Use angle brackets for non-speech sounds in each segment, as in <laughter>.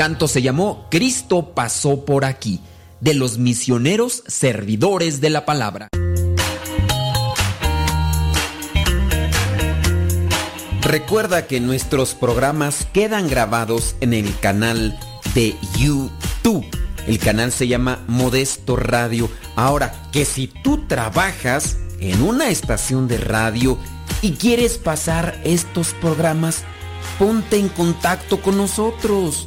canto se llamó Cristo pasó por aquí, de los misioneros servidores de la palabra. Recuerda que nuestros programas quedan grabados en el canal de YouTube. El canal se llama Modesto Radio. Ahora, que si tú trabajas en una estación de radio y quieres pasar estos programas, ponte en contacto con nosotros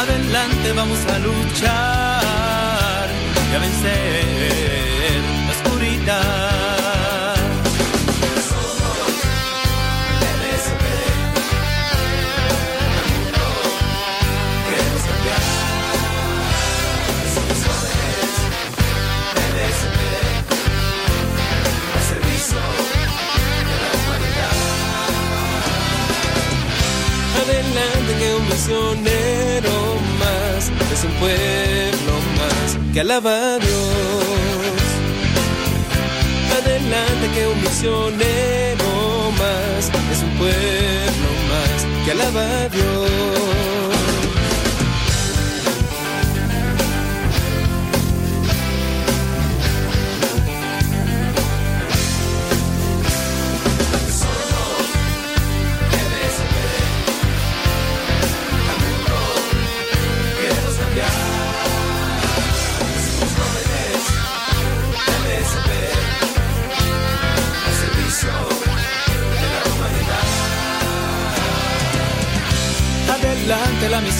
Adelante vamos a luchar y a vencer la oscuridad. Un misionero más es un pueblo más que alaba a Dios. Adelante que un misionero más es un pueblo más que alaba a Dios.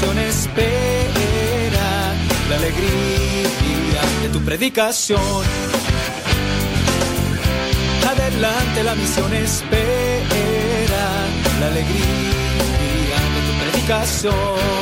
Misión espera la alegría de tu predicación. Adelante la misión espera la alegría de tu predicación.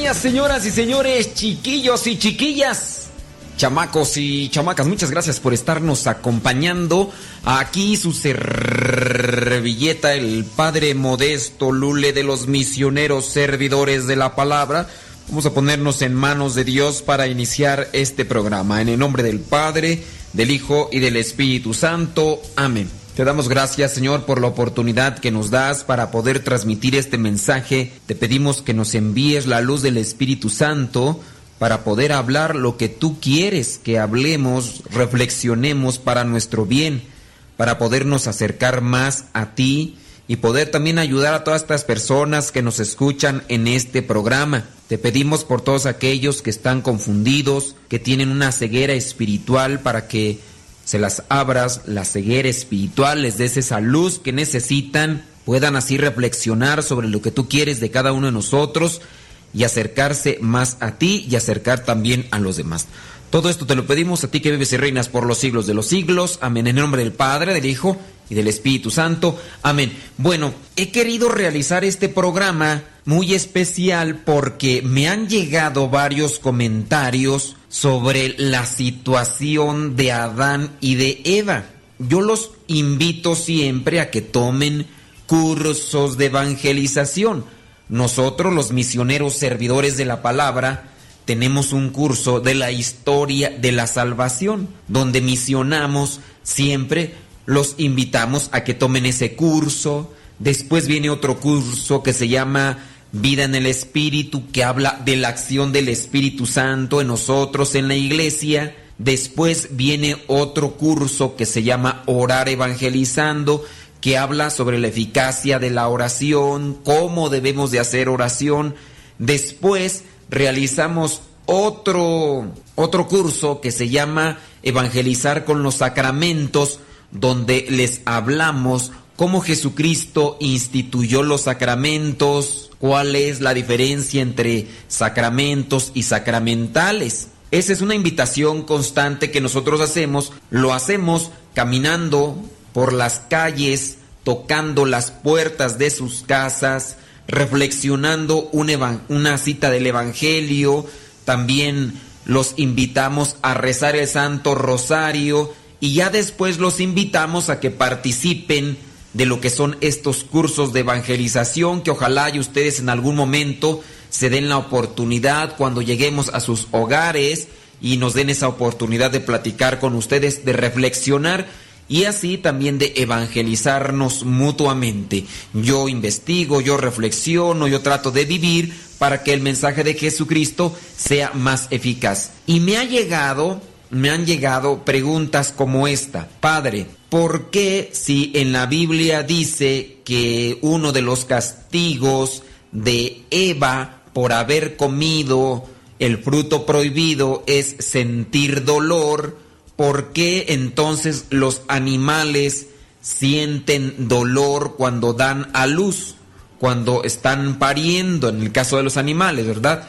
Señoras y señores, chiquillos y chiquillas, chamacos y chamacas. Muchas gracias por estarnos acompañando. Aquí su servilleta, el Padre Modesto Lule de los misioneros servidores de la palabra. Vamos a ponernos en manos de Dios para iniciar este programa. En el nombre del Padre, del Hijo y del Espíritu Santo. Amén. Te damos gracias, Señor, por la oportunidad que nos das para poder transmitir este mensaje. Te pedimos que nos envíes la luz del Espíritu Santo para poder hablar lo que tú quieres que hablemos, reflexionemos para nuestro bien, para podernos acercar más a ti y poder también ayudar a todas estas personas que nos escuchan en este programa. Te pedimos por todos aquellos que están confundidos, que tienen una ceguera espiritual para que se las abras, la ceguera espiritual, les des esa luz que necesitan, puedan así reflexionar sobre lo que tú quieres de cada uno de nosotros y acercarse más a ti y acercar también a los demás. Todo esto te lo pedimos a ti que vives y reinas por los siglos de los siglos. Amén. En el nombre del Padre, del Hijo y del Espíritu Santo. Amén. Bueno, he querido realizar este programa muy especial porque me han llegado varios comentarios sobre la situación de Adán y de Eva. Yo los invito siempre a que tomen cursos de evangelización. Nosotros, los misioneros servidores de la palabra, tenemos un curso de la historia de la salvación, donde misionamos siempre los invitamos a que tomen ese curso. Después viene otro curso que se llama Vida en el Espíritu, que habla de la acción del Espíritu Santo en nosotros, en la iglesia. Después viene otro curso que se llama Orar Evangelizando, que habla sobre la eficacia de la oración, cómo debemos de hacer oración. Después realizamos otro, otro curso que se llama Evangelizar con los Sacramentos, donde les hablamos cómo Jesucristo instituyó los sacramentos, cuál es la diferencia entre sacramentos y sacramentales. Esa es una invitación constante que nosotros hacemos, lo hacemos caminando por las calles, tocando las puertas de sus casas, reflexionando una cita del Evangelio, también los invitamos a rezar el Santo Rosario y ya después los invitamos a que participen de lo que son estos cursos de evangelización que ojalá y ustedes en algún momento se den la oportunidad cuando lleguemos a sus hogares y nos den esa oportunidad de platicar con ustedes, de reflexionar y así también de evangelizarnos mutuamente. Yo investigo, yo reflexiono, yo trato de vivir para que el mensaje de Jesucristo sea más eficaz. Y me ha llegado, me han llegado preguntas como esta. Padre, ¿por qué si en la Biblia dice que uno de los castigos de Eva por haber comido el fruto prohibido es sentir dolor? ¿Por qué entonces los animales sienten dolor cuando dan a luz? Cuando están pariendo, en el caso de los animales, ¿verdad?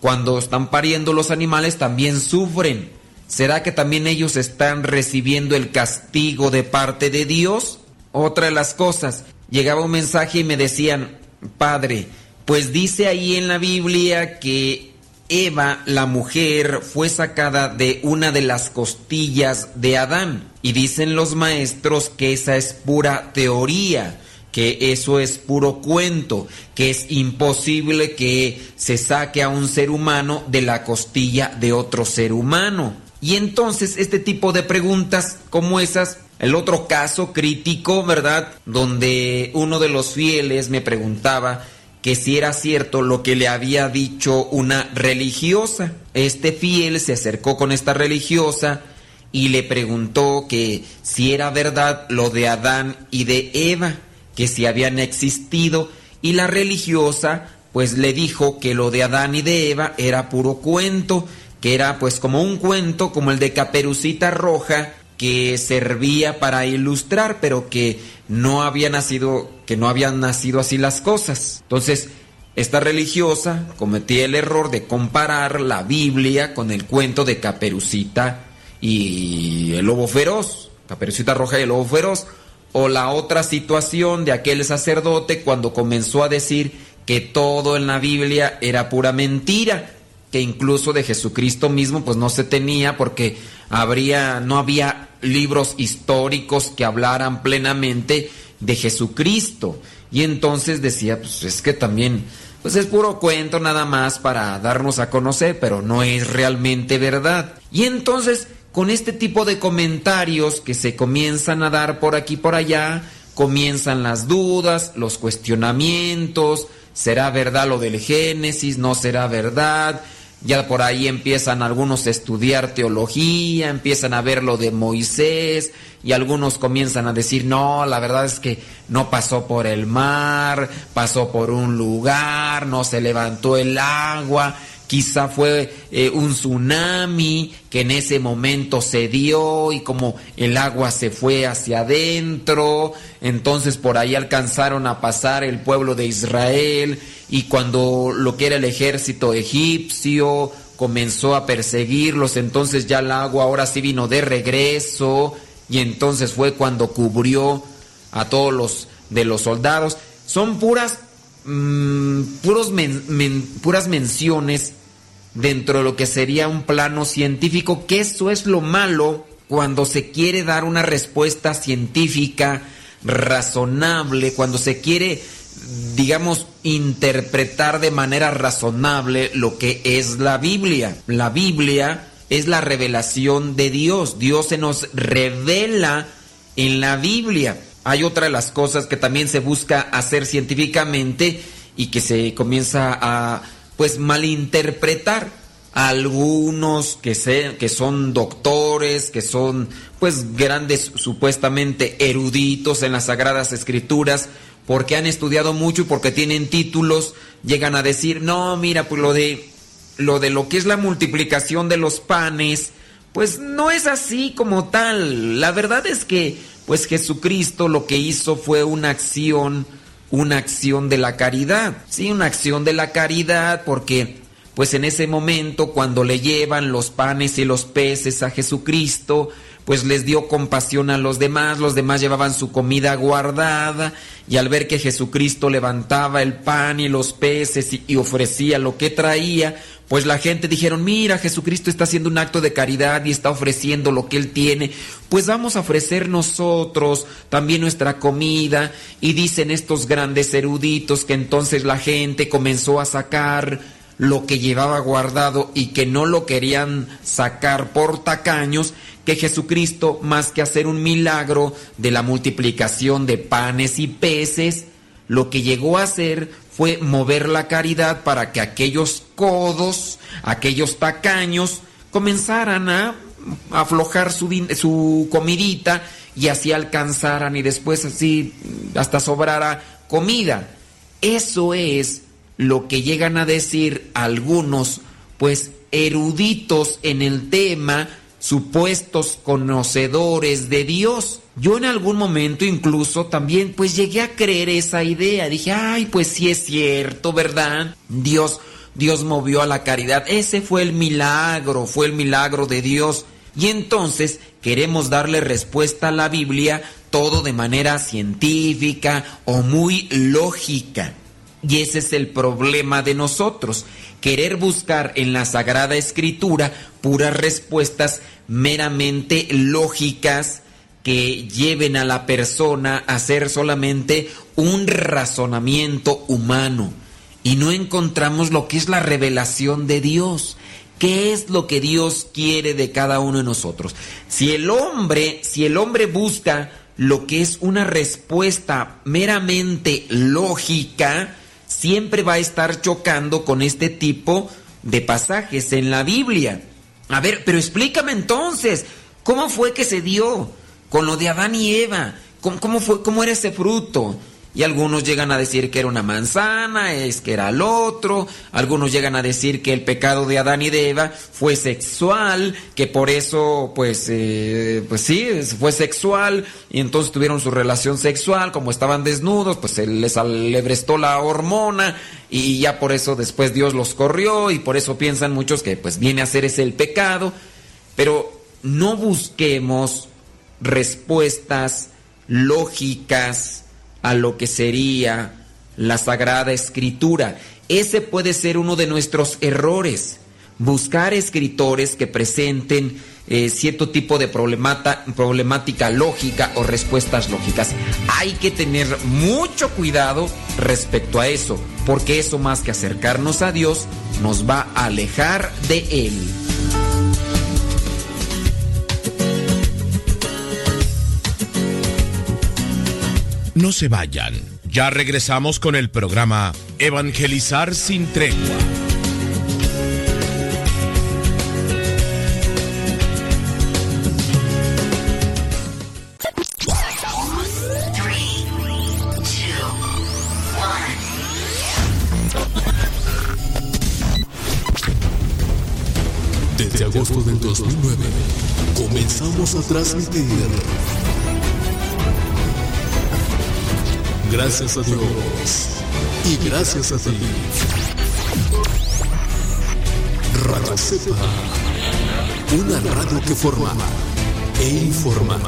Cuando están pariendo los animales también sufren. ¿Será que también ellos están recibiendo el castigo de parte de Dios? Otra de las cosas, llegaba un mensaje y me decían, Padre, pues dice ahí en la Biblia que Eva, la mujer, fue sacada de una de las costillas de Adán. Y dicen los maestros que esa es pura teoría, que eso es puro cuento, que es imposible que se saque a un ser humano de la costilla de otro ser humano. Y entonces este tipo de preguntas como esas, el otro caso crítico, ¿verdad? Donde uno de los fieles me preguntaba, que si era cierto lo que le había dicho una religiosa. Este fiel se acercó con esta religiosa y le preguntó que si era verdad lo de Adán y de Eva, que si habían existido, y la religiosa pues le dijo que lo de Adán y de Eva era puro cuento, que era pues como un cuento como el de Caperucita Roja, que servía para ilustrar, pero que no había nacido, que no habían nacido así las cosas. Entonces, esta religiosa cometía el error de comparar la Biblia con el cuento de Caperucita y el lobo feroz, Caperucita Roja y el lobo feroz, o la otra situación de aquel sacerdote cuando comenzó a decir que todo en la Biblia era pura mentira, que incluso de Jesucristo mismo pues no se tenía porque habría no había libros históricos que hablaran plenamente de Jesucristo. Y entonces decía, pues es que también pues es puro cuento nada más para darnos a conocer, pero no es realmente verdad. Y entonces, con este tipo de comentarios que se comienzan a dar por aquí por allá, comienzan las dudas, los cuestionamientos, ¿será verdad lo del Génesis? ¿No será verdad? Ya por ahí empiezan algunos a estudiar teología, empiezan a ver lo de Moisés y algunos comienzan a decir, no, la verdad es que no pasó por el mar, pasó por un lugar, no se levantó el agua, quizá fue eh, un tsunami que en ese momento se dio y como el agua se fue hacia adentro, entonces por ahí alcanzaron a pasar el pueblo de Israel y cuando lo que era el ejército egipcio comenzó a perseguirlos, entonces ya el agua ahora sí vino de regreso y entonces fue cuando cubrió a todos los de los soldados. Son puras, mm, puros puras menciones dentro de lo que sería un plano científico, que eso es lo malo cuando se quiere dar una respuesta científica razonable, cuando se quiere digamos, interpretar de manera razonable lo que es la Biblia. La Biblia es la revelación de Dios. Dios se nos revela en la Biblia. Hay otra de las cosas que también se busca hacer científicamente y que se comienza a pues malinterpretar algunos que, se, que son doctores, que son pues grandes supuestamente eruditos en las sagradas escrituras, porque han estudiado mucho y porque tienen títulos, llegan a decir, "No, mira, pues lo de lo de lo que es la multiplicación de los panes, pues no es así como tal. La verdad es que pues Jesucristo lo que hizo fue una acción, una acción de la caridad. Sí, una acción de la caridad porque pues en ese momento cuando le llevan los panes y los peces a Jesucristo, pues les dio compasión a los demás, los demás llevaban su comida guardada y al ver que Jesucristo levantaba el pan y los peces y, y, ofrecía lo que traía, pues la gente dijeron, mira, Jesucristo está haciendo un acto de caridad y está ofreciendo lo que él tiene, pues vamos a ofrecer nosotros también nuestra comida. Y dicen estos grandes eruditos que entonces la gente comenzó a sacar lo que llevaba guardado y que no lo querían sacar por tacaños, que Jesucristo, más que hacer un milagro de la multiplicación de panes y peces, lo que llegó a hacer fue mover la caridad para que aquellos codos, aquellos tacaños, comenzaran a aflojar su, su comidita y así alcanzaran y después así hasta sobrara comida. Eso es lo que llegan a decir algunos, pues eruditos en el tema, supuestos conocedores de Dios. Yo en algún momento incluso también pues llegué a creer esa idea. Dije, ay, pues sí es cierto, ¿verdad? Dios, Dios movió a la caridad. Ese fue el milagro, fue el milagro de Dios. Y entonces queremos darle respuesta a la Biblia todo de manera científica o muy lógica. Y ese es el problema de nosotros, querer buscar en la Sagrada Escritura puras respuestas meramente lógicas que lleven a la persona a hacer solamente un razonamiento humano. Y no encontramos lo que es la revelación de Dios. ¿Qué es lo que Dios quiere de cada uno de nosotros? Si el hombre, si el hombre busca lo que es una respuesta meramente lógica, siempre va a estar chocando con este tipo de pasajes en la Biblia. A ver, pero explícame entonces, ¿cómo fue que se dio con lo de Adán y Eva? ¿Cómo, cómo fue, cómo era ese fruto? Y algunos llegan a decir que era una manzana, es que era el otro. Algunos llegan a decir que el pecado de Adán y de Eva fue sexual, que por eso, pues, eh, pues sí, fue sexual. Y entonces tuvieron su relación sexual, como estaban desnudos, pues se les alebrestó la hormona y ya por eso después Dios los corrió y por eso piensan muchos que pues viene a ser ese el pecado. Pero no busquemos respuestas lógicas a lo que sería la Sagrada Escritura. Ese puede ser uno de nuestros errores. Buscar escritores que presenten eh, cierto tipo de problemática lógica o respuestas lógicas. Hay que tener mucho cuidado respecto a eso, porque eso más que acercarnos a Dios, nos va a alejar de Él. No se vayan. Ya regresamos con el programa Evangelizar sin tregua. Desde agosto del 2009 comenzamos a transmitir Gracias a Dios. Y gracias a ti. Radio Cepa. Una radio que forma e informa.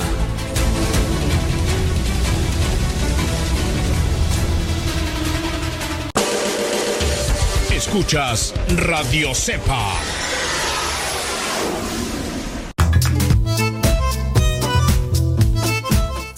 Escuchas Radio Cepa.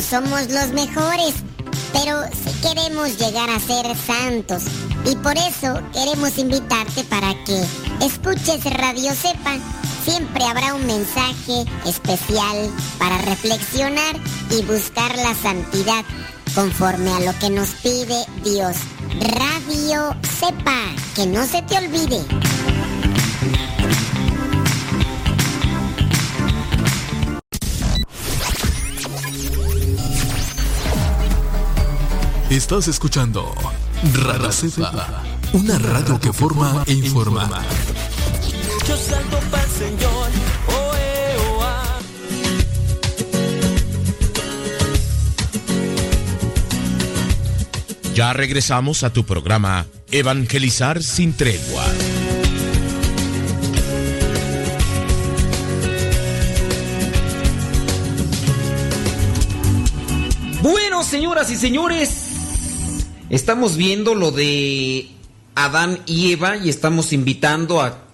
Somos los mejores, pero sí queremos llegar a ser santos. Y por eso queremos invitarte para que escuches Radio Sepa. Siempre habrá un mensaje especial para reflexionar y buscar la santidad conforme a lo que nos pide Dios. Radio Sepa, que no se te olvide. Estás escuchando Radio Cepa, una radio que forma e informa. Yo salto pa'l Señor. Ya regresamos a tu programa Evangelizar sin tregua. Bueno, señoras y señores, estamos viendo lo de Adán y Eva y estamos invitando a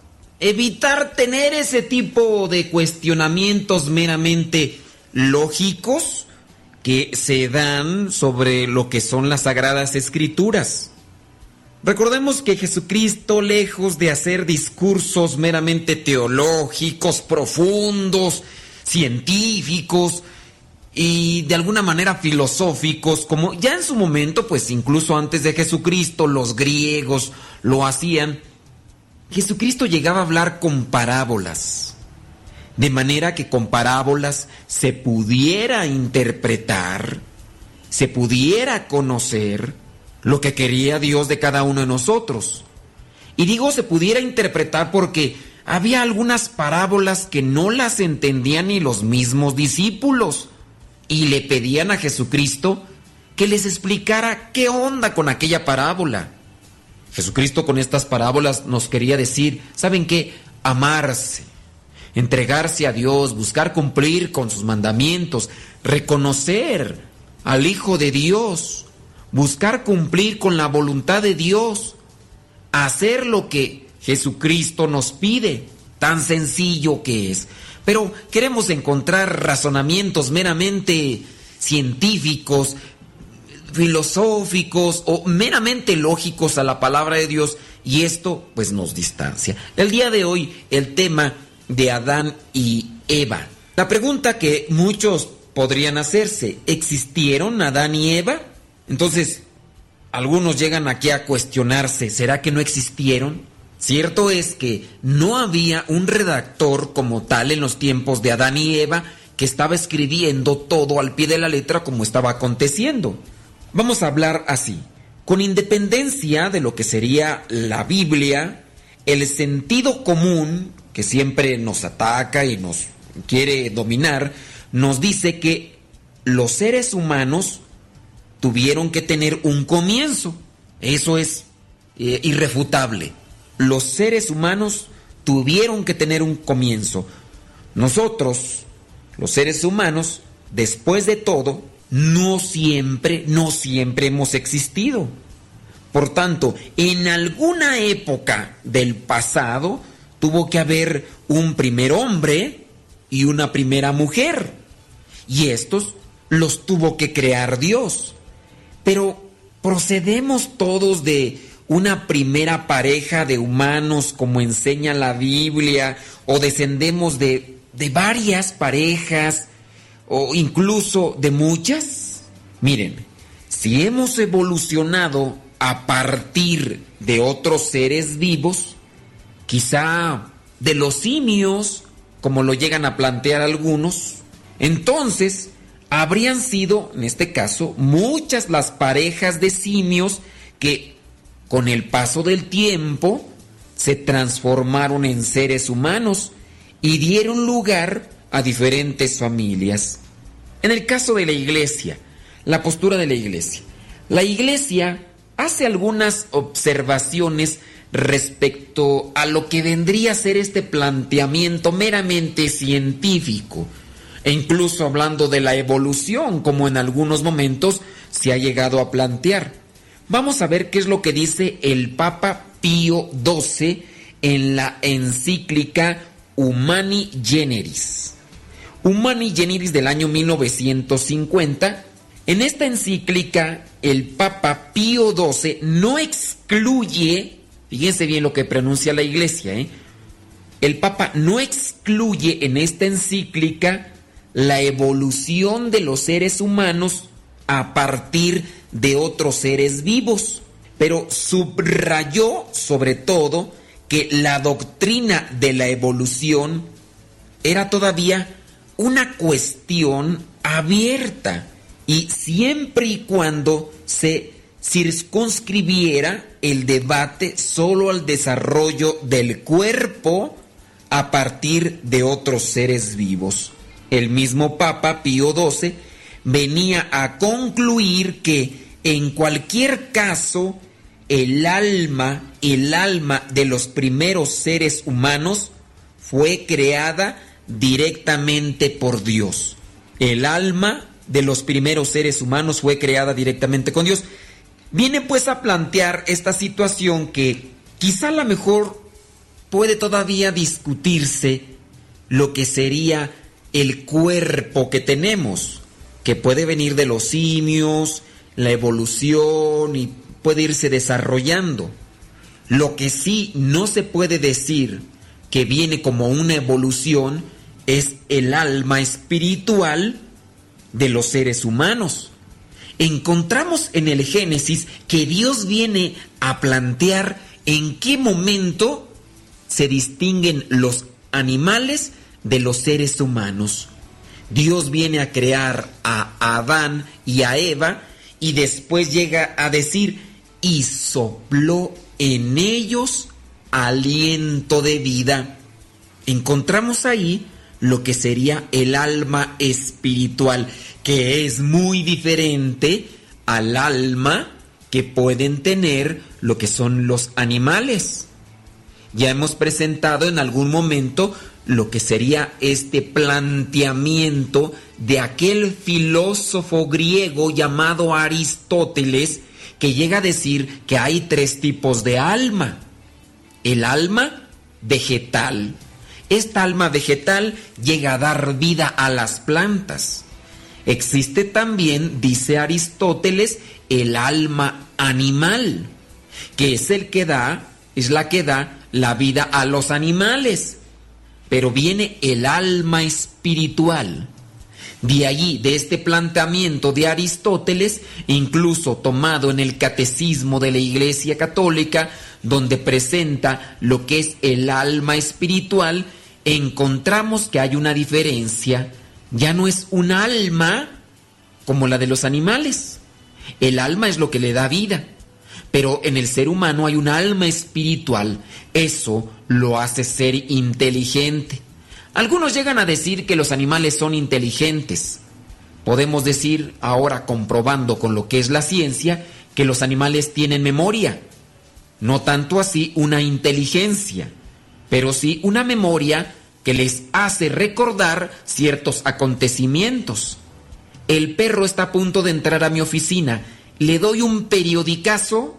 evitar tener ese tipo de cuestionamientos meramente lógicos que se dan sobre lo que son las sagradas escrituras. Recordemos que Jesucristo, lejos de hacer discursos meramente teológicos, profundos, científicos y de alguna manera filosóficos, como ya en su momento, pues incluso antes de Jesucristo, los griegos lo hacían, Jesucristo llegaba a hablar con parábolas, de manera que con parábolas se pudiera interpretar, se pudiera conocer lo que quería Dios de cada uno de nosotros. Y digo se pudiera interpretar porque había algunas parábolas que no las entendían ni los mismos discípulos y le pedían a Jesucristo que les explicara qué onda con aquella parábola. Jesucristo con estas parábolas nos quería decir, ¿saben qué? Amarse, entregarse a Dios, buscar cumplir con sus mandamientos, reconocer al Hijo de Dios, buscar cumplir con la voluntad de Dios, hacer lo que Jesucristo nos pide, tan sencillo que es. Pero queremos encontrar razonamientos meramente científicos, filosóficos o meramente lógicos a la palabra de Dios y esto pues nos distancia. El día de hoy el tema de Adán y Eva. La pregunta que muchos podrían hacerse, ¿existieron Adán y Eva? Entonces, algunos llegan aquí a cuestionarse, ¿será que no existieron? Cierto es que no había un redactor como tal en los tiempos de Adán y Eva que estaba escribiendo todo al pie de la letra como estaba aconteciendo. Vamos a hablar así. Con independencia de lo que sería la Biblia, el sentido común, que siempre nos ataca y nos quiere dominar, nos dice que los seres humanos tuvieron que tener un comienzo. Eso es eh, irrefutable. Los seres humanos tuvieron que tener un comienzo. Nosotros, los seres humanos, después de todo, no siempre, no siempre hemos existido. Por tanto, en alguna época del pasado tuvo que haber un primer hombre y una primera mujer. Y estos los tuvo que crear Dios. Pero procedemos todos de una primera pareja de humanos como enseña la Biblia o descendemos de, de varias parejas o incluso de muchas? Miren, si hemos evolucionado a partir de otros seres vivos, quizá de los simios, como lo llegan a plantear algunos, entonces habrían sido, en este caso, muchas las parejas de simios que con el paso del tiempo se transformaron en seres humanos y dieron lugar a diferentes familias. En el caso de la iglesia, la postura de la iglesia. La iglesia hace algunas observaciones respecto a lo que vendría a ser este planteamiento meramente científico, e incluso hablando de la evolución, como en algunos momentos se ha llegado a plantear. Vamos a ver qué es lo que dice el Papa Pío XII en la encíclica Humani Generis. Humani Generis del año 1950. En esta encíclica, el Papa Pío XII no excluye, fíjense bien lo que pronuncia la Iglesia, ¿eh? el Papa no excluye en esta encíclica la evolución de los seres humanos a partir de otros seres vivos, pero subrayó sobre todo que la doctrina de la evolución era todavía una cuestión abierta y siempre y cuando se circunscribiera el debate solo al desarrollo del cuerpo a partir de otros seres vivos. El mismo Papa Pío XII venía a concluir que en cualquier caso el alma, el alma de los primeros seres humanos fue creada directamente por Dios. El alma de los primeros seres humanos fue creada directamente con Dios. Viene pues a plantear esta situación que quizá a lo mejor puede todavía discutirse lo que sería el cuerpo que tenemos, que puede venir de los simios, la evolución y puede irse desarrollando. Lo que sí no se puede decir que viene como una evolución es el alma espiritual de los seres humanos. Encontramos en el Génesis que Dios viene a plantear en qué momento se distinguen los animales de los seres humanos. Dios viene a crear a Adán y a Eva y después llega a decir, y sopló en ellos aliento de vida. Encontramos ahí lo que sería el alma espiritual, que es muy diferente al alma que pueden tener lo que son los animales. Ya hemos presentado en algún momento lo que sería este planteamiento de aquel filósofo griego llamado Aristóteles, que llega a decir que hay tres tipos de alma. El alma vegetal. Esta alma vegetal llega a dar vida a las plantas. Existe también, dice Aristóteles, el alma animal, que es el que da, es la que da la vida a los animales. Pero viene el alma espiritual. De allí, de este planteamiento de Aristóteles, incluso tomado en el Catecismo de la Iglesia Católica, donde presenta lo que es el alma espiritual, encontramos que hay una diferencia. Ya no es un alma como la de los animales. El alma es lo que le da vida. Pero en el ser humano hay un alma espiritual. Eso lo hace ser inteligente. Algunos llegan a decir que los animales son inteligentes. Podemos decir, ahora comprobando con lo que es la ciencia, que los animales tienen memoria. No tanto así una inteligencia, pero sí una memoria que les hace recordar ciertos acontecimientos. El perro está a punto de entrar a mi oficina. Le doy un periodicazo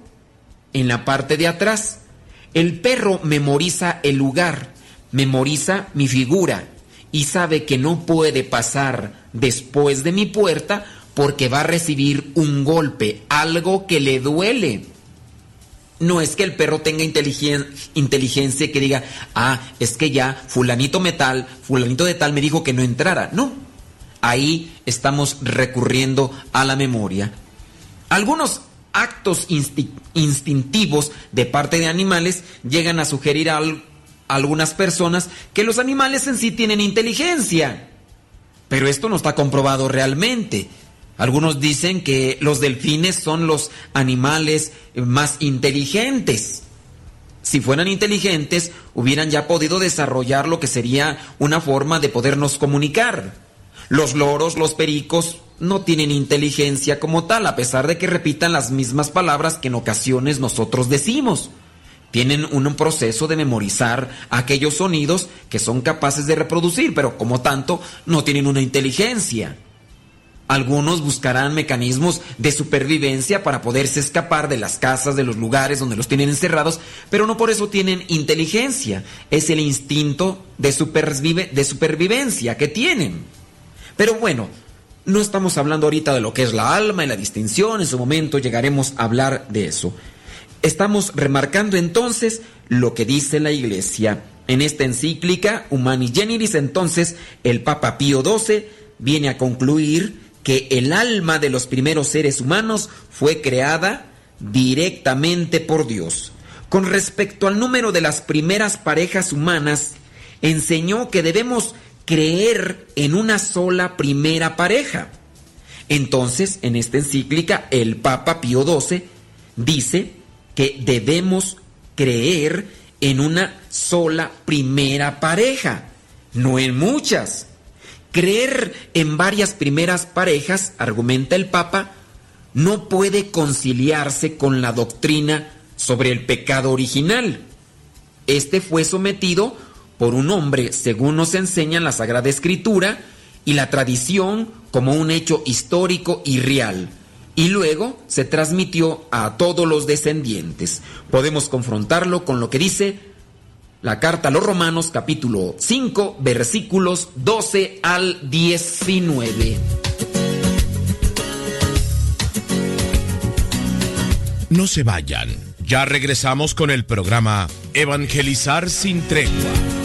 en la parte de atrás. El perro memoriza el lugar memoriza mi figura y sabe que no puede pasar después de mi puerta porque va a recibir un golpe, algo que le duele. No es que el perro tenga inteligencia que diga, ah, es que ya fulanito metal, fulanito de tal me dijo que no entrara. No, ahí estamos recurriendo a la memoria. Algunos actos instintivos de parte de animales llegan a sugerir algo algunas personas que los animales en sí tienen inteligencia. Pero esto no está comprobado realmente. Algunos dicen que los delfines son los animales más inteligentes. Si fueran inteligentes, hubieran ya podido desarrollar lo que sería una forma de podernos comunicar. Los loros, los pericos, no tienen inteligencia como tal, a pesar de que repitan las mismas palabras que en ocasiones nosotros decimos. Tienen un proceso de memorizar aquellos sonidos que son capaces de reproducir, pero como tanto no tienen una inteligencia. Algunos buscarán mecanismos de supervivencia para poderse escapar de las casas, de los lugares donde los tienen encerrados, pero no por eso tienen inteligencia. Es el instinto de, supervive- de supervivencia que tienen. Pero bueno, no estamos hablando ahorita de lo que es la alma y la distinción, en su momento llegaremos a hablar de eso. Estamos remarcando entonces lo que dice la Iglesia. En esta encíclica Humani Generis, entonces, el Papa Pío XII viene a concluir que el alma de los primeros seres humanos fue creada directamente por Dios. Con respecto al número de las primeras parejas humanas, enseñó que debemos creer en una sola primera pareja. Entonces, en esta encíclica, el Papa Pío XII dice que debemos creer en una sola primera pareja, no en muchas. Creer en varias primeras parejas, argumenta el Papa, no puede conciliarse con la doctrina sobre el pecado original. Este fue sometido por un hombre, según nos enseña la Sagrada Escritura y la tradición, como un hecho histórico y real. Y luego se transmitió a todos los descendientes. Podemos confrontarlo con lo que dice la carta a los Romanos capítulo 5 versículos 12 al 19. No se vayan. Ya regresamos con el programa Evangelizar sin tregua.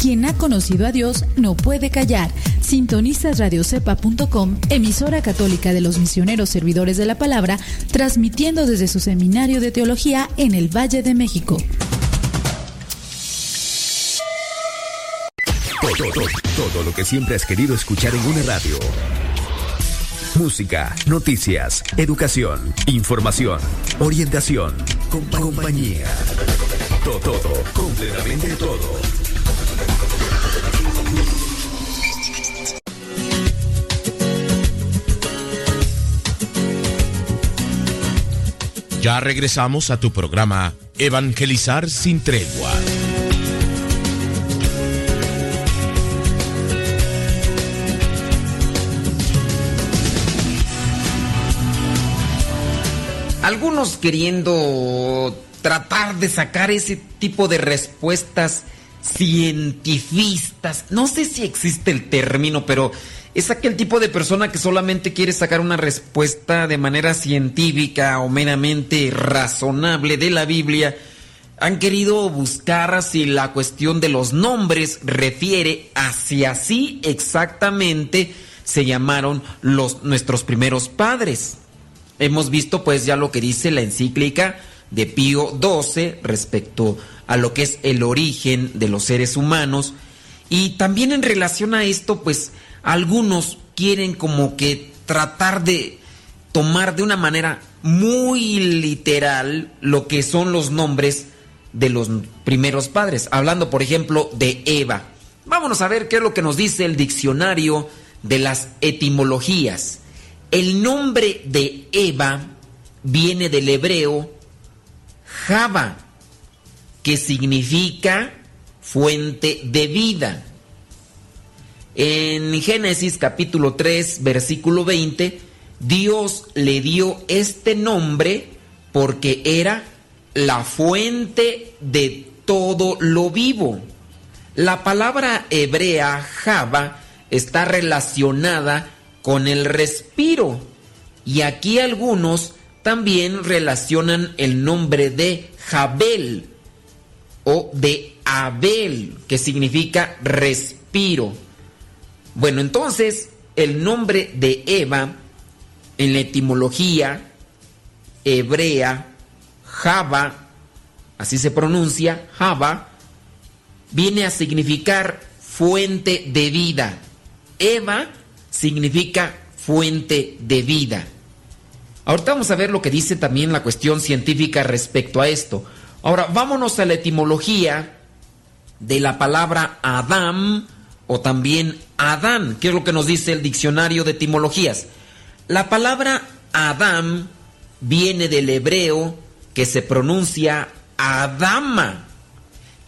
Quien ha conocido a Dios no puede callar. Sintonizas radiocepa.com, emisora católica de los misioneros servidores de la palabra, transmitiendo desde su seminario de teología en el Valle de México. Todo, todo, todo lo que siempre has querido escuchar en una radio. Música, noticias, educación, información, orientación, compa- compañía. Todo, todo, completamente todo. Ya regresamos a tu programa Evangelizar sin tregua. Algunos queriendo tratar de sacar ese tipo de respuestas cientifistas. No sé si existe el término, pero es aquel tipo de persona que solamente quiere sacar una respuesta de manera científica o meramente razonable de la Biblia. Han querido buscar si la cuestión de los nombres refiere a si así exactamente se llamaron los nuestros primeros padres. Hemos visto pues ya lo que dice la encíclica de Pío XII respecto a lo que es el origen de los seres humanos y también en relación a esto pues algunos quieren como que tratar de tomar de una manera muy literal lo que son los nombres de los primeros padres, hablando por ejemplo de Eva. Vámonos a ver qué es lo que nos dice el diccionario de las etimologías. El nombre de Eva viene del hebreo Java, que significa fuente de vida. En Génesis capítulo 3, versículo 20, Dios le dio este nombre porque era la fuente de todo lo vivo. La palabra hebrea Java está relacionada con el respiro Y aquí algunos también relacionan el nombre de Jabel o de Abel, que significa respiro. Bueno, entonces el nombre de Eva en la etimología hebrea, Java, así se pronuncia, Java, viene a significar fuente de vida. Eva significa fuente de vida. Ahorita vamos a ver lo que dice también la cuestión científica respecto a esto. Ahora, vámonos a la etimología de la palabra Adam o también Adán. ¿Qué es lo que nos dice el diccionario de etimologías? La palabra Adam viene del hebreo que se pronuncia Adama,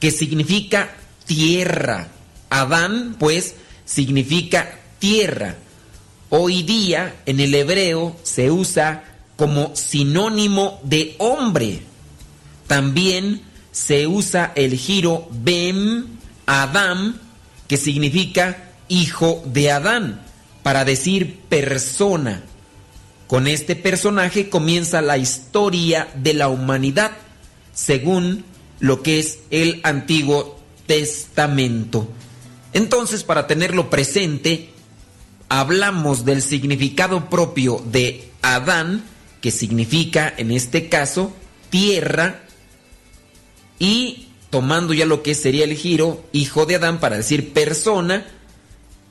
que significa tierra. Adán, pues, significa tierra. Hoy día en el hebreo se usa como sinónimo de hombre. También se usa el giro Bem Adam, que significa hijo de Adán, para decir persona. Con este personaje comienza la historia de la humanidad, según lo que es el Antiguo Testamento. Entonces, para tenerlo presente, hablamos del significado propio de Adán, que significa en este caso tierra, y tomando ya lo que sería el giro, hijo de Adán para decir persona,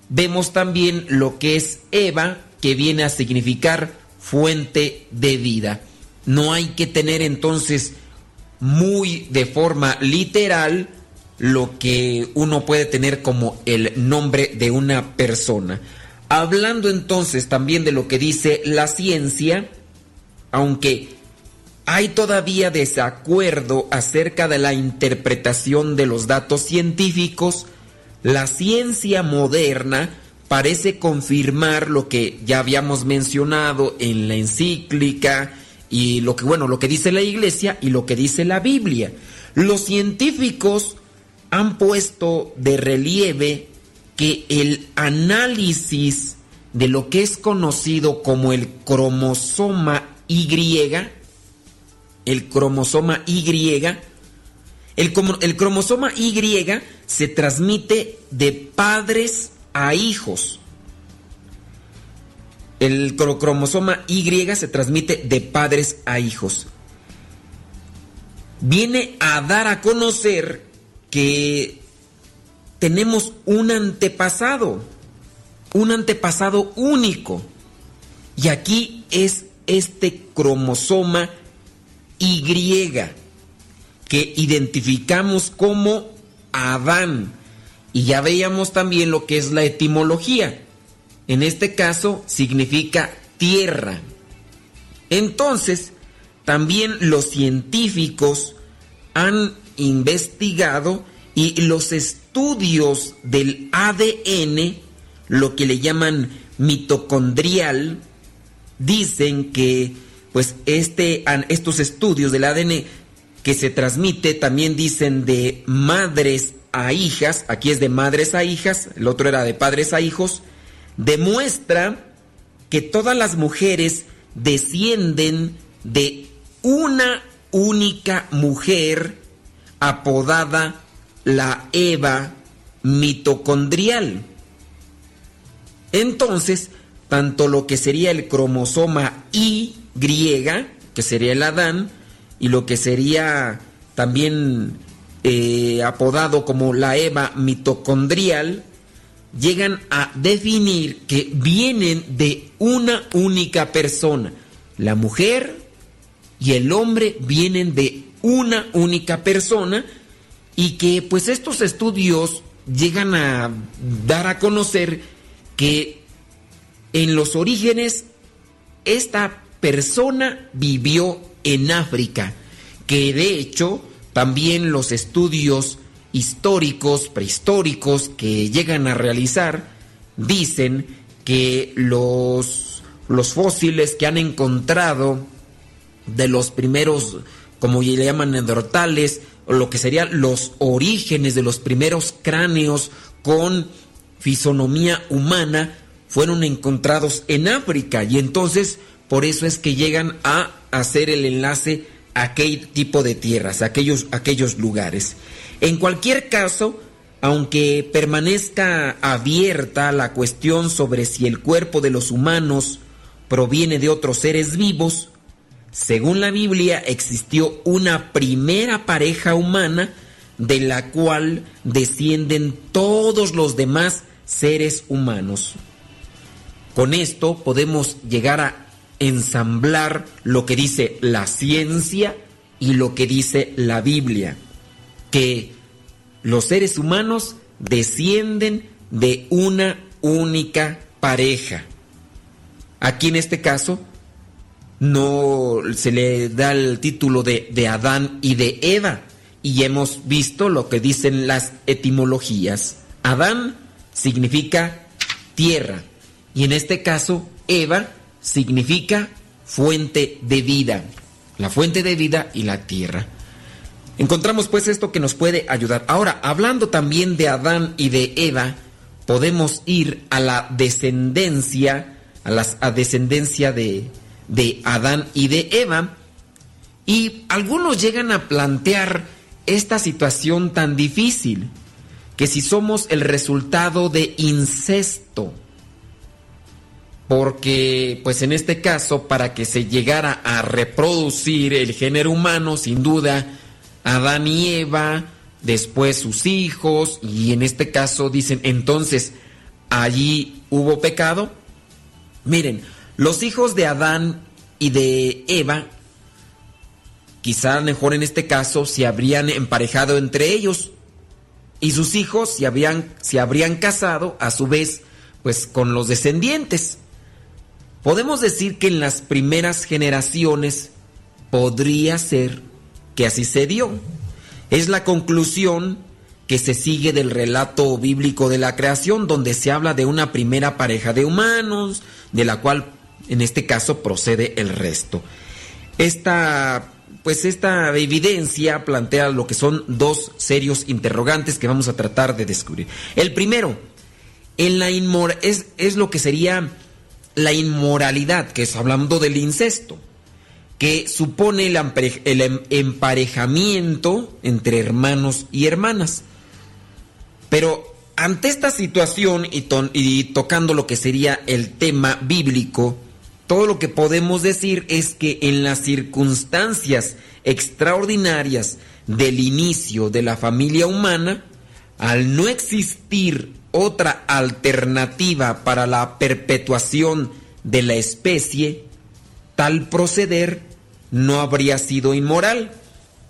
vemos también lo que es Eva, que viene a significar fuente de vida. No hay que tener entonces muy de forma literal lo que uno puede tener como el nombre de una persona. Hablando entonces también de lo que dice la ciencia, aunque hay todavía desacuerdo acerca de la interpretación de los datos científicos, la ciencia moderna parece confirmar lo que ya habíamos mencionado en la encíclica y lo que bueno, lo que dice la iglesia y lo que dice la Biblia. Los científicos han puesto de relieve que el análisis de lo que es conocido como el cromosoma Y, el cromosoma Y, el, el, cromosoma Y se transmite de padres a hijos. El cromosoma Y se transmite de padres a hijos. Viene a dar a conocer que tenemos un antepasado, un antepasado único. Y aquí es este cromosoma Y que identificamos como Adán. Y ya veíamos también lo que es la etimología. En este caso significa tierra. Entonces, también los científicos han investigado y los estudios del ADN, lo que le llaman mitocondrial, dicen que pues este, estos estudios del ADN que se transmite también dicen de madres a hijas, aquí es de madres a hijas, el otro era de padres a hijos, demuestra que todas las mujeres descienden de una única mujer apodada la Eva mitocondrial. Entonces, tanto lo que sería el cromosoma Y, que sería el Adán, y lo que sería también eh, apodado como la Eva mitocondrial, llegan a definir que vienen de una única persona. La mujer y el hombre vienen de una única persona y que pues estos estudios llegan a dar a conocer que en los orígenes esta persona vivió en África, que de hecho también los estudios históricos, prehistóricos que llegan a realizar, dicen que los, los fósiles que han encontrado de los primeros, como le llaman, neandertales, lo que serían los orígenes de los primeros cráneos con fisonomía humana, fueron encontrados en África. Y entonces por eso es que llegan a hacer el enlace a aquel tipo de tierras, a aquellos, aquellos lugares. En cualquier caso, aunque permanezca abierta la cuestión sobre si el cuerpo de los humanos proviene de otros seres vivos, según la Biblia existió una primera pareja humana de la cual descienden todos los demás seres humanos. Con esto podemos llegar a ensamblar lo que dice la ciencia y lo que dice la Biblia, que los seres humanos descienden de una única pareja. Aquí en este caso no se le da el título de, de Adán y de Eva, y hemos visto lo que dicen las etimologías. Adán significa tierra y en este caso Eva significa fuente de vida, la fuente de vida y la tierra. Encontramos pues esto que nos puede ayudar. Ahora, hablando también de Adán y de Eva, podemos ir a la descendencia, a la descendencia de, de Adán y de Eva, y algunos llegan a plantear esta situación tan difícil, que si somos el resultado de incesto, porque pues en este caso para que se llegara a reproducir el género humano, sin duda, Adán y Eva, después sus hijos, y en este caso dicen, entonces, allí hubo pecado. Miren, los hijos de Adán y de Eva, quizá mejor en este caso, se habrían emparejado entre ellos, y sus hijos se, habían, se habrían casado a su vez, pues con los descendientes. Podemos decir que en las primeras generaciones podría ser que así se dio. Es la conclusión que se sigue del relato bíblico de la creación, donde se habla de una primera pareja de humanos, de la cual en este caso procede el resto. Esta, pues esta evidencia plantea lo que son dos serios interrogantes que vamos a tratar de descubrir. El primero, en la inmor es, es lo que sería la inmoralidad, que es hablando del incesto, que supone el, el emparejamiento entre hermanos y hermanas. Pero ante esta situación y, y, tocando lo que sería el tema bíblico, todo lo que podemos decir es que en las circunstancias extraordinarias del inicio de la familia humana, al no existir otra alternativa para la perpetuación de la especie, tal proceder no habría sido inmoral.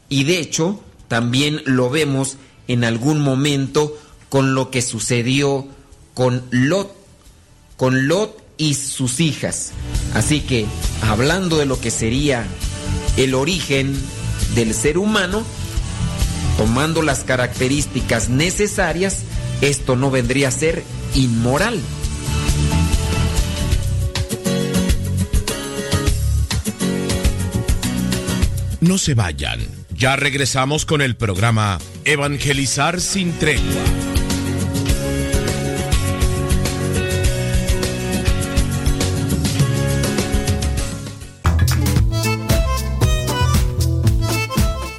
Y de hecho, también lo vemos en algún momento con lo que sucedió con Lot, con Lot y sus hijas. Así que, hablando de lo que sería el origen del ser humano, tomando las características necesarias, esto no vendría a ser inmoral. No se vayan. Ya regresamos con el programa Evangelizar sin tregua.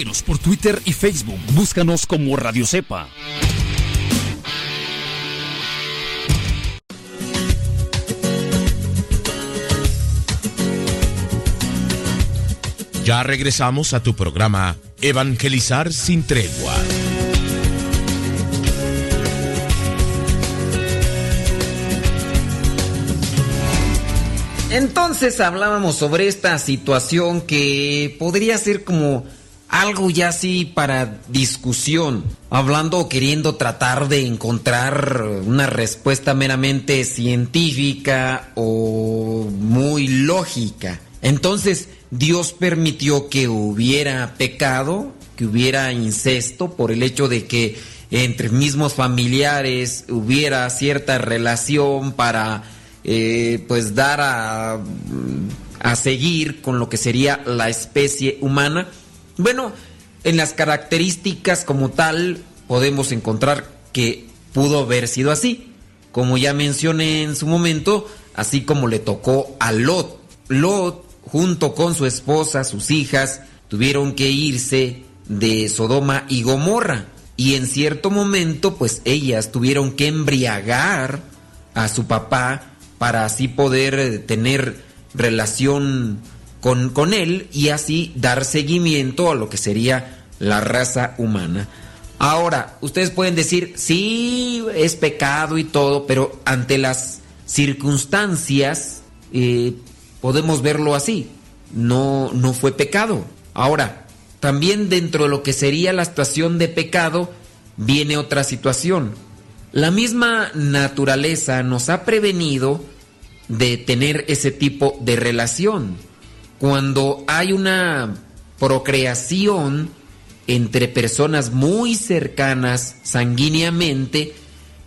Síguenos por Twitter y Facebook. Búscanos como Radio Cepa. Ya regresamos a tu programa Evangelizar sin tregua. Entonces hablábamos sobre esta situación que podría ser como algo ya así para discusión, hablando o queriendo tratar de encontrar una respuesta meramente científica o muy lógica. Entonces, Dios permitió que hubiera pecado, que hubiera incesto por el hecho de que entre mismos familiares hubiera cierta relación para eh, pues dar a, a seguir con lo que sería la especie humana. Bueno, en las características como tal podemos encontrar que pudo haber sido así. Como ya mencioné en su momento, así como le tocó a Lot. Lot, junto con su esposa, sus hijas, tuvieron que irse de Sodoma y Gomorra. Y en cierto momento, pues ellas tuvieron que embriagar a su papá para así poder tener relación con, con él y así dar seguimiento a lo que sería la raza humana. Ahora, ustedes pueden decir, sí, es pecado y todo, pero ante las circunstancias eh, podemos verlo así. No, no fue pecado. Ahora, también dentro de lo que sería la situación de pecado, viene otra situación. La misma naturaleza nos ha prevenido de tener ese tipo de relación. Cuando hay una procreación entre personas muy cercanas sanguíneamente,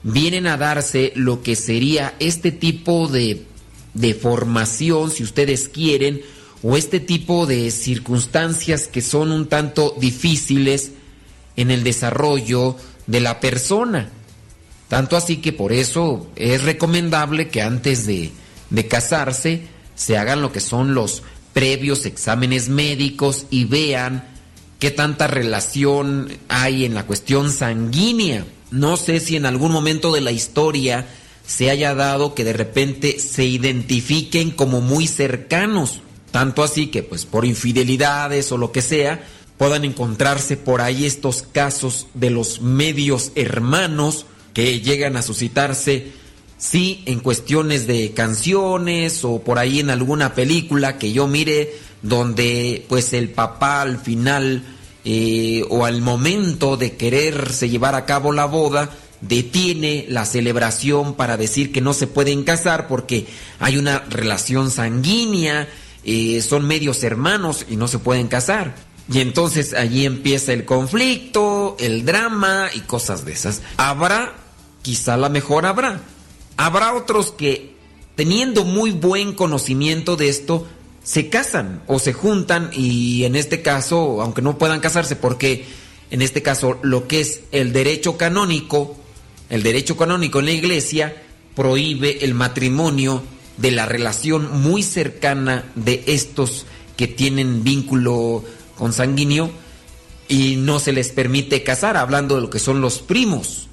vienen a darse lo que sería este tipo de, formación, si ustedes quieren, o este tipo de circunstancias que son un tanto difíciles en el desarrollo de la persona. Tanto así que por eso es recomendable que antes de casarse se hagan lo que son los previos exámenes médicos y vean qué tanta relación hay en la cuestión sanguínea. No sé si en algún momento de la historia se haya dado que de repente se identifiquen como muy cercanos, tanto así que pues por infidelidades o lo que sea, puedan encontrarse por ahí estos casos de los medios hermanos que llegan a suscitarse, sí, en cuestiones de canciones o por ahí en alguna película que yo mire donde pues el papá al final eh, o al momento de quererse llevar a cabo la boda, detiene la celebración para decir que no se pueden casar porque hay una relación sanguínea, eh, son medios hermanos y no se pueden casar. Y entonces allí empieza el conflicto, el drama y cosas de esas. Habrá, quizá la mejor habrá. Habrá otros que, teniendo muy buen conocimiento de esto, se casan o se juntan y en este caso, aunque no puedan casarse, porque en este caso lo que es el derecho canónico, el derecho canónico en la iglesia prohíbe el matrimonio de la relación muy cercana de estos que tienen vínculo consanguíneo y no se les permite casar, hablando de lo que son los primos,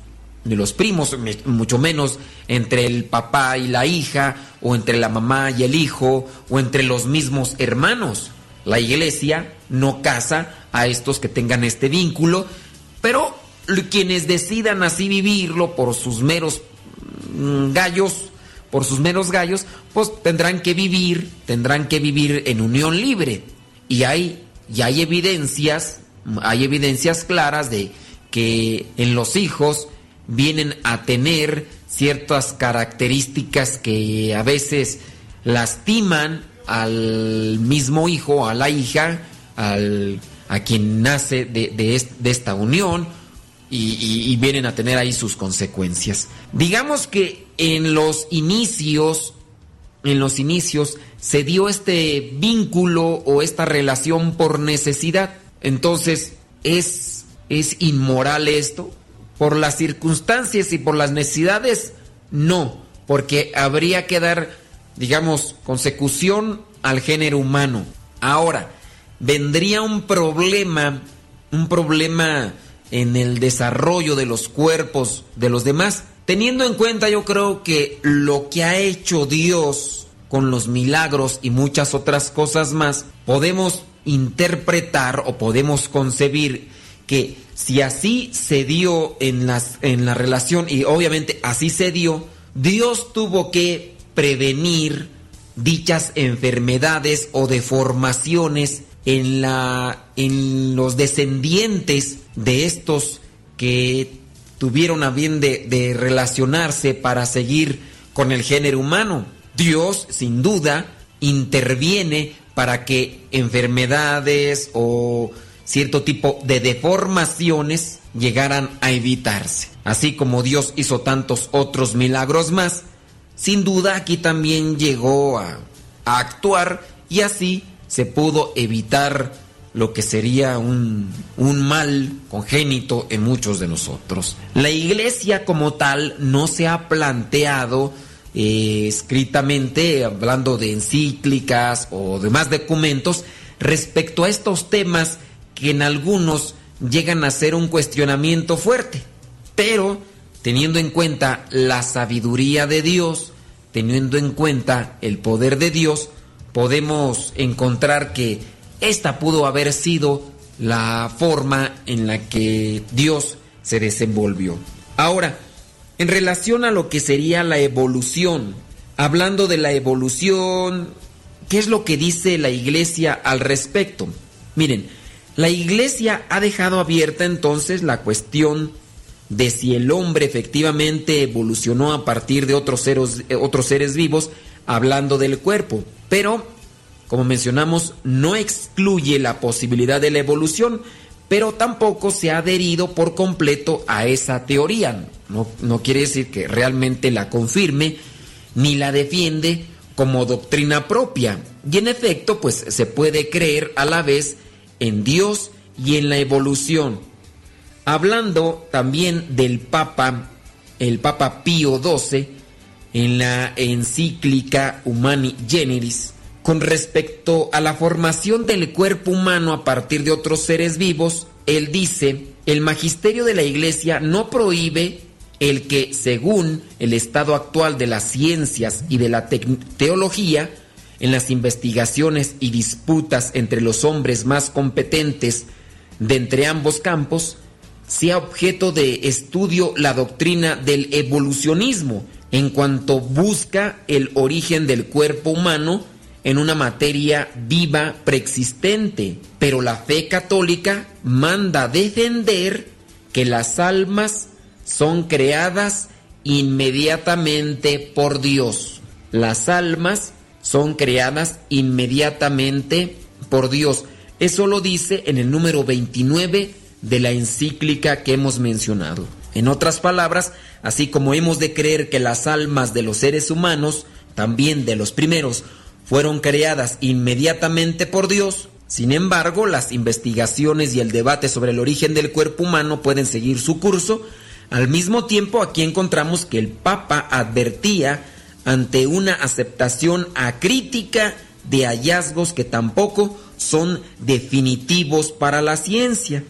de los primos, mucho menos entre el papá y la hija, o entre la mamá y el hijo, o entre los mismos hermanos. La iglesia no casa a estos que tengan este vínculo, pero quienes decidan así vivirlo por sus meros mm, gallos, por sus meros gallos, pues tendrán que vivir, tendrán que vivir en unión libre. Y hay y hay evidencias, hay evidencias claras de que en los hijos vienen a tener ciertas características que a veces lastiman al mismo hijo, a la hija, al, a quien nace de, de, esta unión y, y, y vienen a tener ahí sus consecuencias. Digamos que en los inicios, en los inicios, se dio este vínculo o esta relación por necesidad. Entonces, ¿es, es inmoral esto? Por las circunstancias y por las necesidades, no, porque habría que dar, digamos, consecución al género humano. Ahora, vendría un problema, un problema en el desarrollo de los cuerpos de los demás, teniendo en cuenta yo creo que lo que ha hecho Dios con los milagros y muchas otras cosas más, podemos interpretar o podemos concebir que si así se dio en, en la relación y obviamente así se dio, Dios tuvo que prevenir dichas enfermedades o deformaciones en, la, en los descendientes de estos que tuvieron a bien de relacionarse para seguir con el género humano. Dios, sin duda, interviene para que enfermedades o cierto tipo de deformaciones llegaran a evitarse. Así como Dios hizo tantos otros milagros más, sin duda aquí también llegó a, actuar y así se pudo evitar lo que sería un, un, mal congénito en muchos de nosotros. La iglesia como tal no se ha planteado eh, escritamente, hablando de encíclicas o demás documentos, respecto a estos temas que en algunos llegan a ser un cuestionamiento fuerte. Pero teniendo en cuenta la sabiduría de Dios, teniendo en cuenta el poder de Dios, podemos encontrar que esta pudo haber sido la forma en la que Dios se desenvolvió. Ahora, en relación a lo que sería la evolución, hablando de la evolución, ¿qué es lo que dice la iglesia al respecto? Miren, la iglesia ha dejado abierta entonces la cuestión de si el hombre efectivamente evolucionó a partir de otros seres, otros seres vivos, hablando del cuerpo. Pero, como mencionamos, no excluye la posibilidad de la evolución, pero tampoco se ha adherido por completo a esa teoría. No, no quiere decir que realmente la confirme ni la defiende como doctrina propia. Y en efecto, pues se puede creer a la vez en Dios y en la evolución. Hablando también del Papa, el Papa Pío XII, en la encíclica Humani Generis, con respecto a la formación del cuerpo humano a partir de otros seres vivos, él dice, el magisterio de la Iglesia no prohíbe el que, según el estado actual de las ciencias y de la teología, en las investigaciones y disputas entre los hombres más competentes de entre ambos campos, sea objeto de estudio la doctrina del evolucionismo en cuanto busca el origen del cuerpo humano en una materia viva preexistente, pero la fe católica manda defender que las almas son creadas inmediatamente por Dios. Las almas son creadas inmediatamente por Dios. Eso lo dice en el número 29 de la encíclica que hemos mencionado. En otras palabras, así como hemos de creer que las almas de los seres humanos, también de los primeros, fueron creadas inmediatamente por Dios, sin embargo, las investigaciones y el debate sobre el origen del cuerpo humano pueden seguir su curso. Al mismo tiempo, aquí encontramos que el Papa advertía ante una aceptación acrítica de hallazgos que tampoco son definitivos para la ciencia.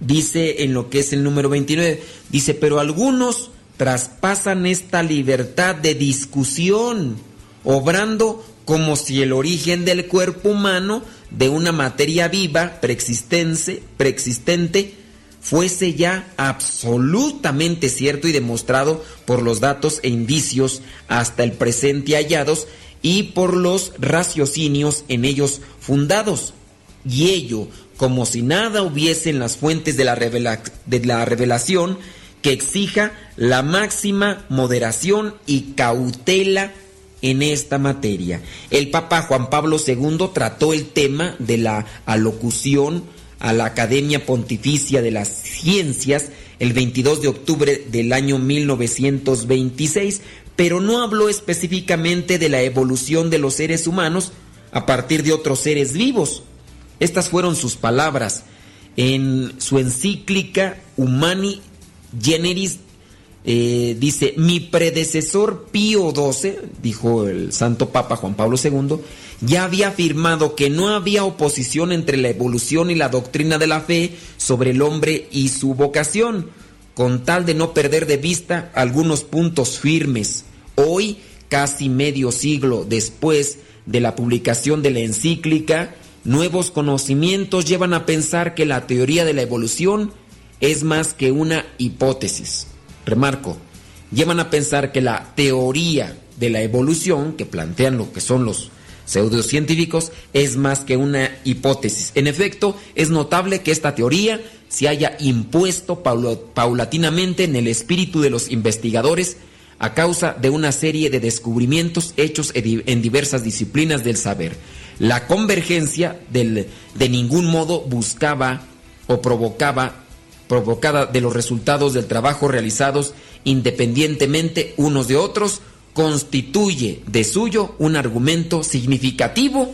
Dice en lo que es el número 29, dice, pero algunos traspasan esta libertad de discusión, obrando como si el origen del cuerpo humano de una materia viva preexistente, preexistente fuese ya absolutamente cierto y demostrado por los datos e indicios hasta el presente hallados y por los raciocinios en ellos fundados. Y ello, como si nada hubiese en las fuentes de la, revela de la revelación que exija la máxima moderación y cautela en esta materia. El Papa Juan Pablo II trató el tema de la alocución a la Academia Pontificia de las Ciencias el 22 de octubre del año 1926, pero no habló específicamente de la evolución de los seres humanos a partir de otros seres vivos. Estas fueron sus palabras en su encíclica Humani Generis eh, dice, mi predecesor Pío XII, dijo el Santo Papa Juan Pablo II, ya había afirmado que no había oposición entre la evolución y la doctrina de la fe sobre el hombre y su vocación, con tal de no perder de vista algunos puntos firmes. Hoy, casi medio siglo después de la publicación de la encíclica, nuevos conocimientos llevan a pensar que la teoría de la evolución es más que una hipótesis. Remarco, llevan a pensar que la teoría de la evolución que plantean lo que son los pseudocientíficos es más que una hipótesis. En efecto, es notable que esta teoría se haya impuesto paulatinamente en el espíritu de los investigadores a causa de una serie de descubrimientos hechos en diversas disciplinas del saber. La convergencia del- de ningún modo buscaba o provocaba provocada de los resultados del trabajo realizados independientemente unos de otros, constituye de suyo un argumento significativo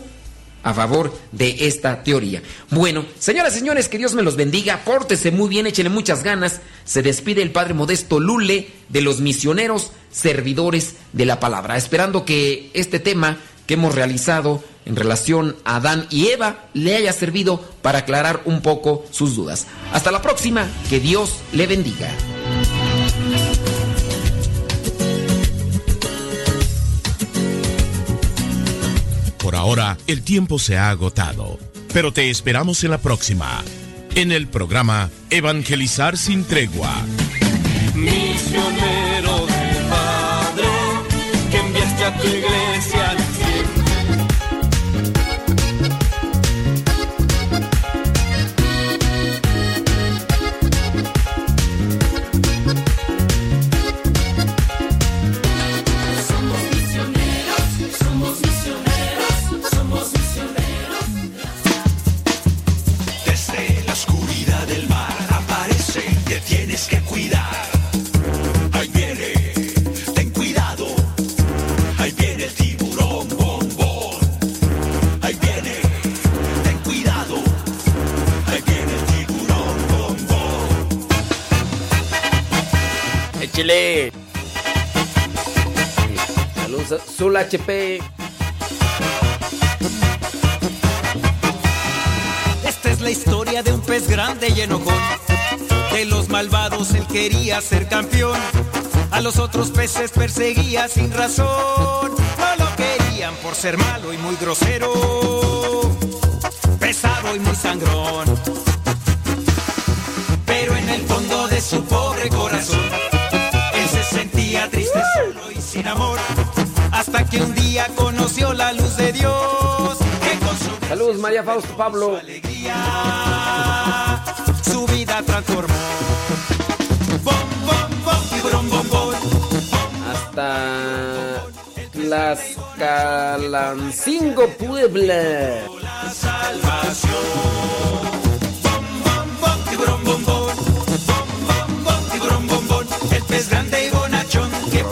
a favor de esta teoría. Bueno, señoras y señores, que Dios me los bendiga, pórtese muy bien, échenle muchas ganas. Se despide el Padre Modesto Lule de los misioneros servidores de la palabra, esperando que este tema que hemos realizado en relación a Adán y Eva le haya servido para aclarar un poco sus dudas. Hasta la próxima, que Dios le bendiga. Por ahora, el tiempo se ha agotado, pero te esperamos en la próxima, en el programa Evangelizar sin tregua. Misionero Esta es la historia de un pez grande y enojón. De los malvados él quería ser campeón. A los otros peces perseguía sin razón. No lo querían por ser malo y muy grosero. Pesado y muy sangrón. Pero en el fondo de su pobre corazón, él se sentía triste, solo y sin amor. Hasta que un día conoció la luz de Dios. Su Saludos, María Fausto Pablo. su vida transformó. Bom, tiburón, bom, bom. Hasta Tlaxcalancingo, Puebla. Salvación.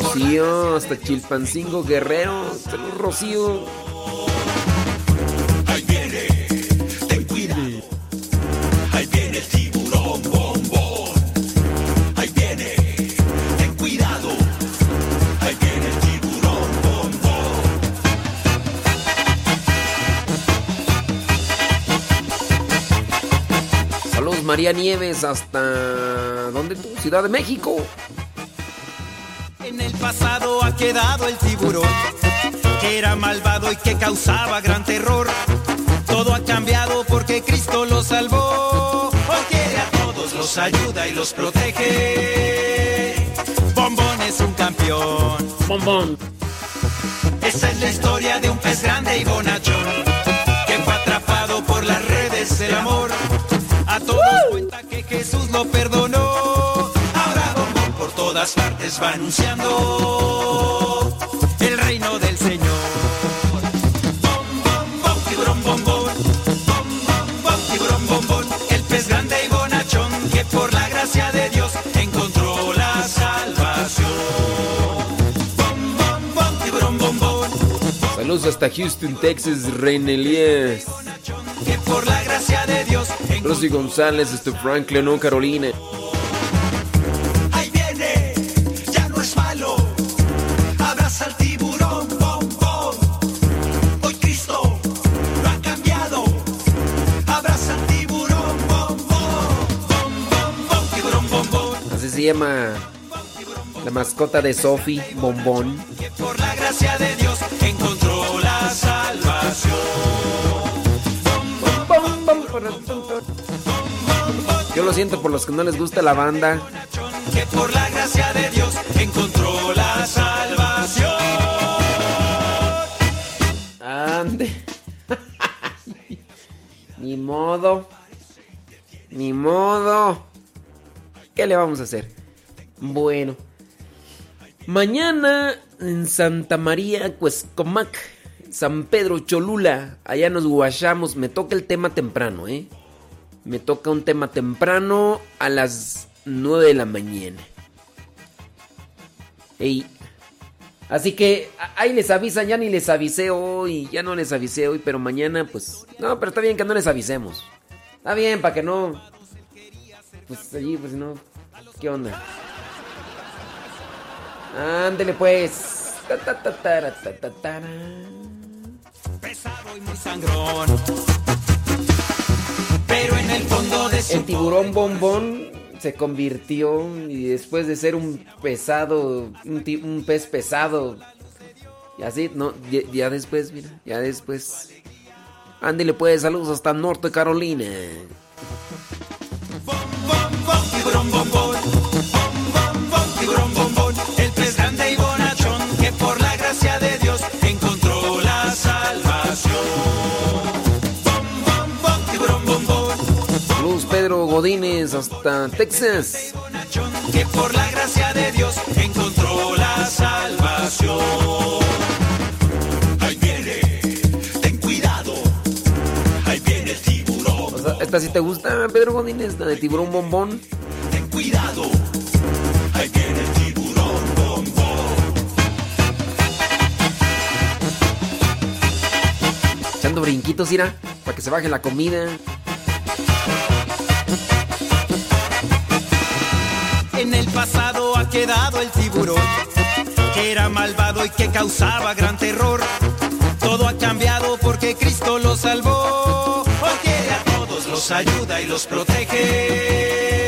Rocío, hasta Chilpancingo, Guerrero. Saludos, Rocío. Ahí viene, ten cuidado. Ahí viene el tiburón bombón. Ahí viene, ten cuidado. Ahí viene el tiburón bombón. Saludos, María Nieves, hasta. ¿Dónde tú? Ciudad de México. El pasado ha quedado el tiburón, que era malvado y que causaba gran terror. Todo ha cambiado porque Cristo lo salvó. Hoy quiere a todos, los ayuda y los protege. Bombón es un campeón. Bombón. Esa es la historia de un pez grande y bonachón, que fue atrapado por las redes del amor. A todos cuenta que Jesús lo perdonó. Todas partes va anunciando el reino del Señor. Bom, bom, bom, tiburón, bombón. Bom, bom, bom, tiburón, bombón. El pez grande y bonachón que por la gracia de Dios encontró la salvación. Bom, bom, bom, tiburón, bombón. Saludos hasta Houston, Texas, Reinelías. Que por la gracia de Dios Rosy González, este Franklin, no, Carolina. La mascota de Sophie, Bombón. que por la gracia de Dios encontró la salvación. Yo lo siento por los que no les gusta la banda. Que por la gracia de Dios encontró la salvación. Ande. <laughs> Ni modo. Ni modo. ¿Qué le vamos a hacer? Bueno. Mañana en Santa María, Cuescomac, San Pedro Cholula, allá nos guachamos. Me toca el tema temprano, ¿eh? Me toca un tema temprano a las 9 de la mañana. Ey. Así que ahí les avisan, ya ni les avisé hoy, ya no les avisé hoy, pero mañana pues... No, pero está bien que no les avisemos. Está bien, para que no... Pues allí, pues no... ¿Qué onda? Ándele pues. Pesado y muy sangrón. Pero en el fondo de su El tiburón bombón se convirtió y después de ser un pesado, un, pez pesado, y así, no, ya, ya después, mira, ya después. Ándele pues, saludos hasta Norte Carolina. tiburón bombón. Hasta Texas. Que por la gracia de Dios encontró la salvación. Ahí viene, ten cuidado. Ahí viene el tiburón. O sea, ¿Esta sí te gusta, Pedro Godínez? La de tiburón bombón. Ten cuidado. Ahí viene el tiburón bombón. Echando brinquitos, ira, para que se baje la comida. En el pasado ha quedado el tiburón, que era malvado y que causaba gran terror. Todo ha cambiado porque Cristo lo salvó. Quiere a todos, los ayuda y los protege.